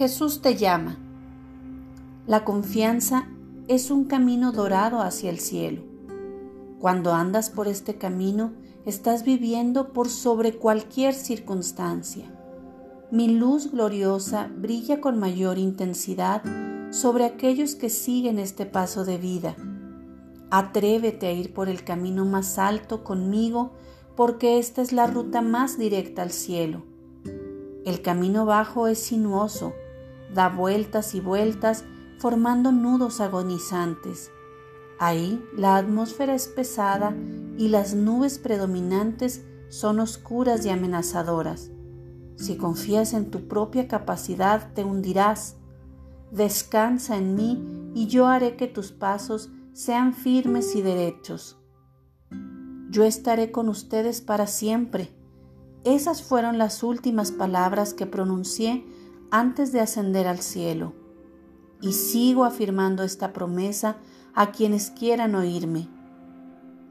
Jesús te llama. La confianza es un camino dorado hacia el cielo. Cuando andas por este camino, estás viviendo por sobre cualquier circunstancia. Mi luz gloriosa brilla con mayor intensidad sobre aquellos que siguen este paso de vida. Atrévete a ir por el camino más alto conmigo porque esta es la ruta más directa al cielo. El camino bajo es sinuoso, da vueltas y vueltas formando nudos agonizantes. Ahí la atmósfera es pesada y las nubes predominantes son oscuras y amenazadoras. Si confías en tu propia capacidad te hundirás. Descansa en mí y yo haré que tus pasos sean firmes y derechos. Yo estaré con ustedes para siempre. Esas fueron las últimas palabras que pronuncié antes de ascender al cielo. Y sigo afirmando esta promesa a quienes quieran oírme.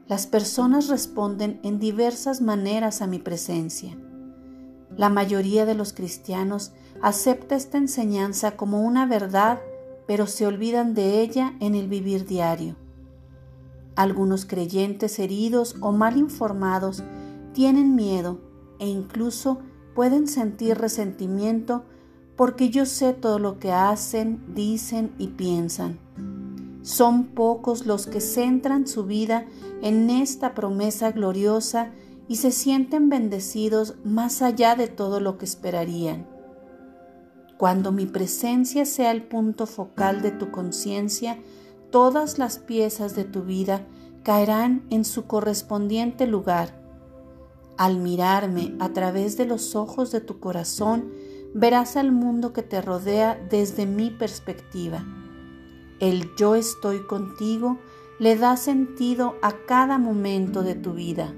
Las personas responden en diversas maneras a mi presencia. La mayoría de los cristianos acepta esta enseñanza como una verdad, pero se olvidan de ella en el vivir diario. Algunos creyentes heridos o mal informados tienen miedo e incluso pueden sentir resentimiento porque yo sé todo lo que hacen, dicen y piensan. Son pocos los que centran su vida en esta promesa gloriosa y se sienten bendecidos más allá de todo lo que esperarían. Cuando mi presencia sea el punto focal de tu conciencia, todas las piezas de tu vida caerán en su correspondiente lugar. Al mirarme a través de los ojos de tu corazón, verás al mundo que te rodea desde mi perspectiva. El yo estoy contigo le da sentido a cada momento de tu vida.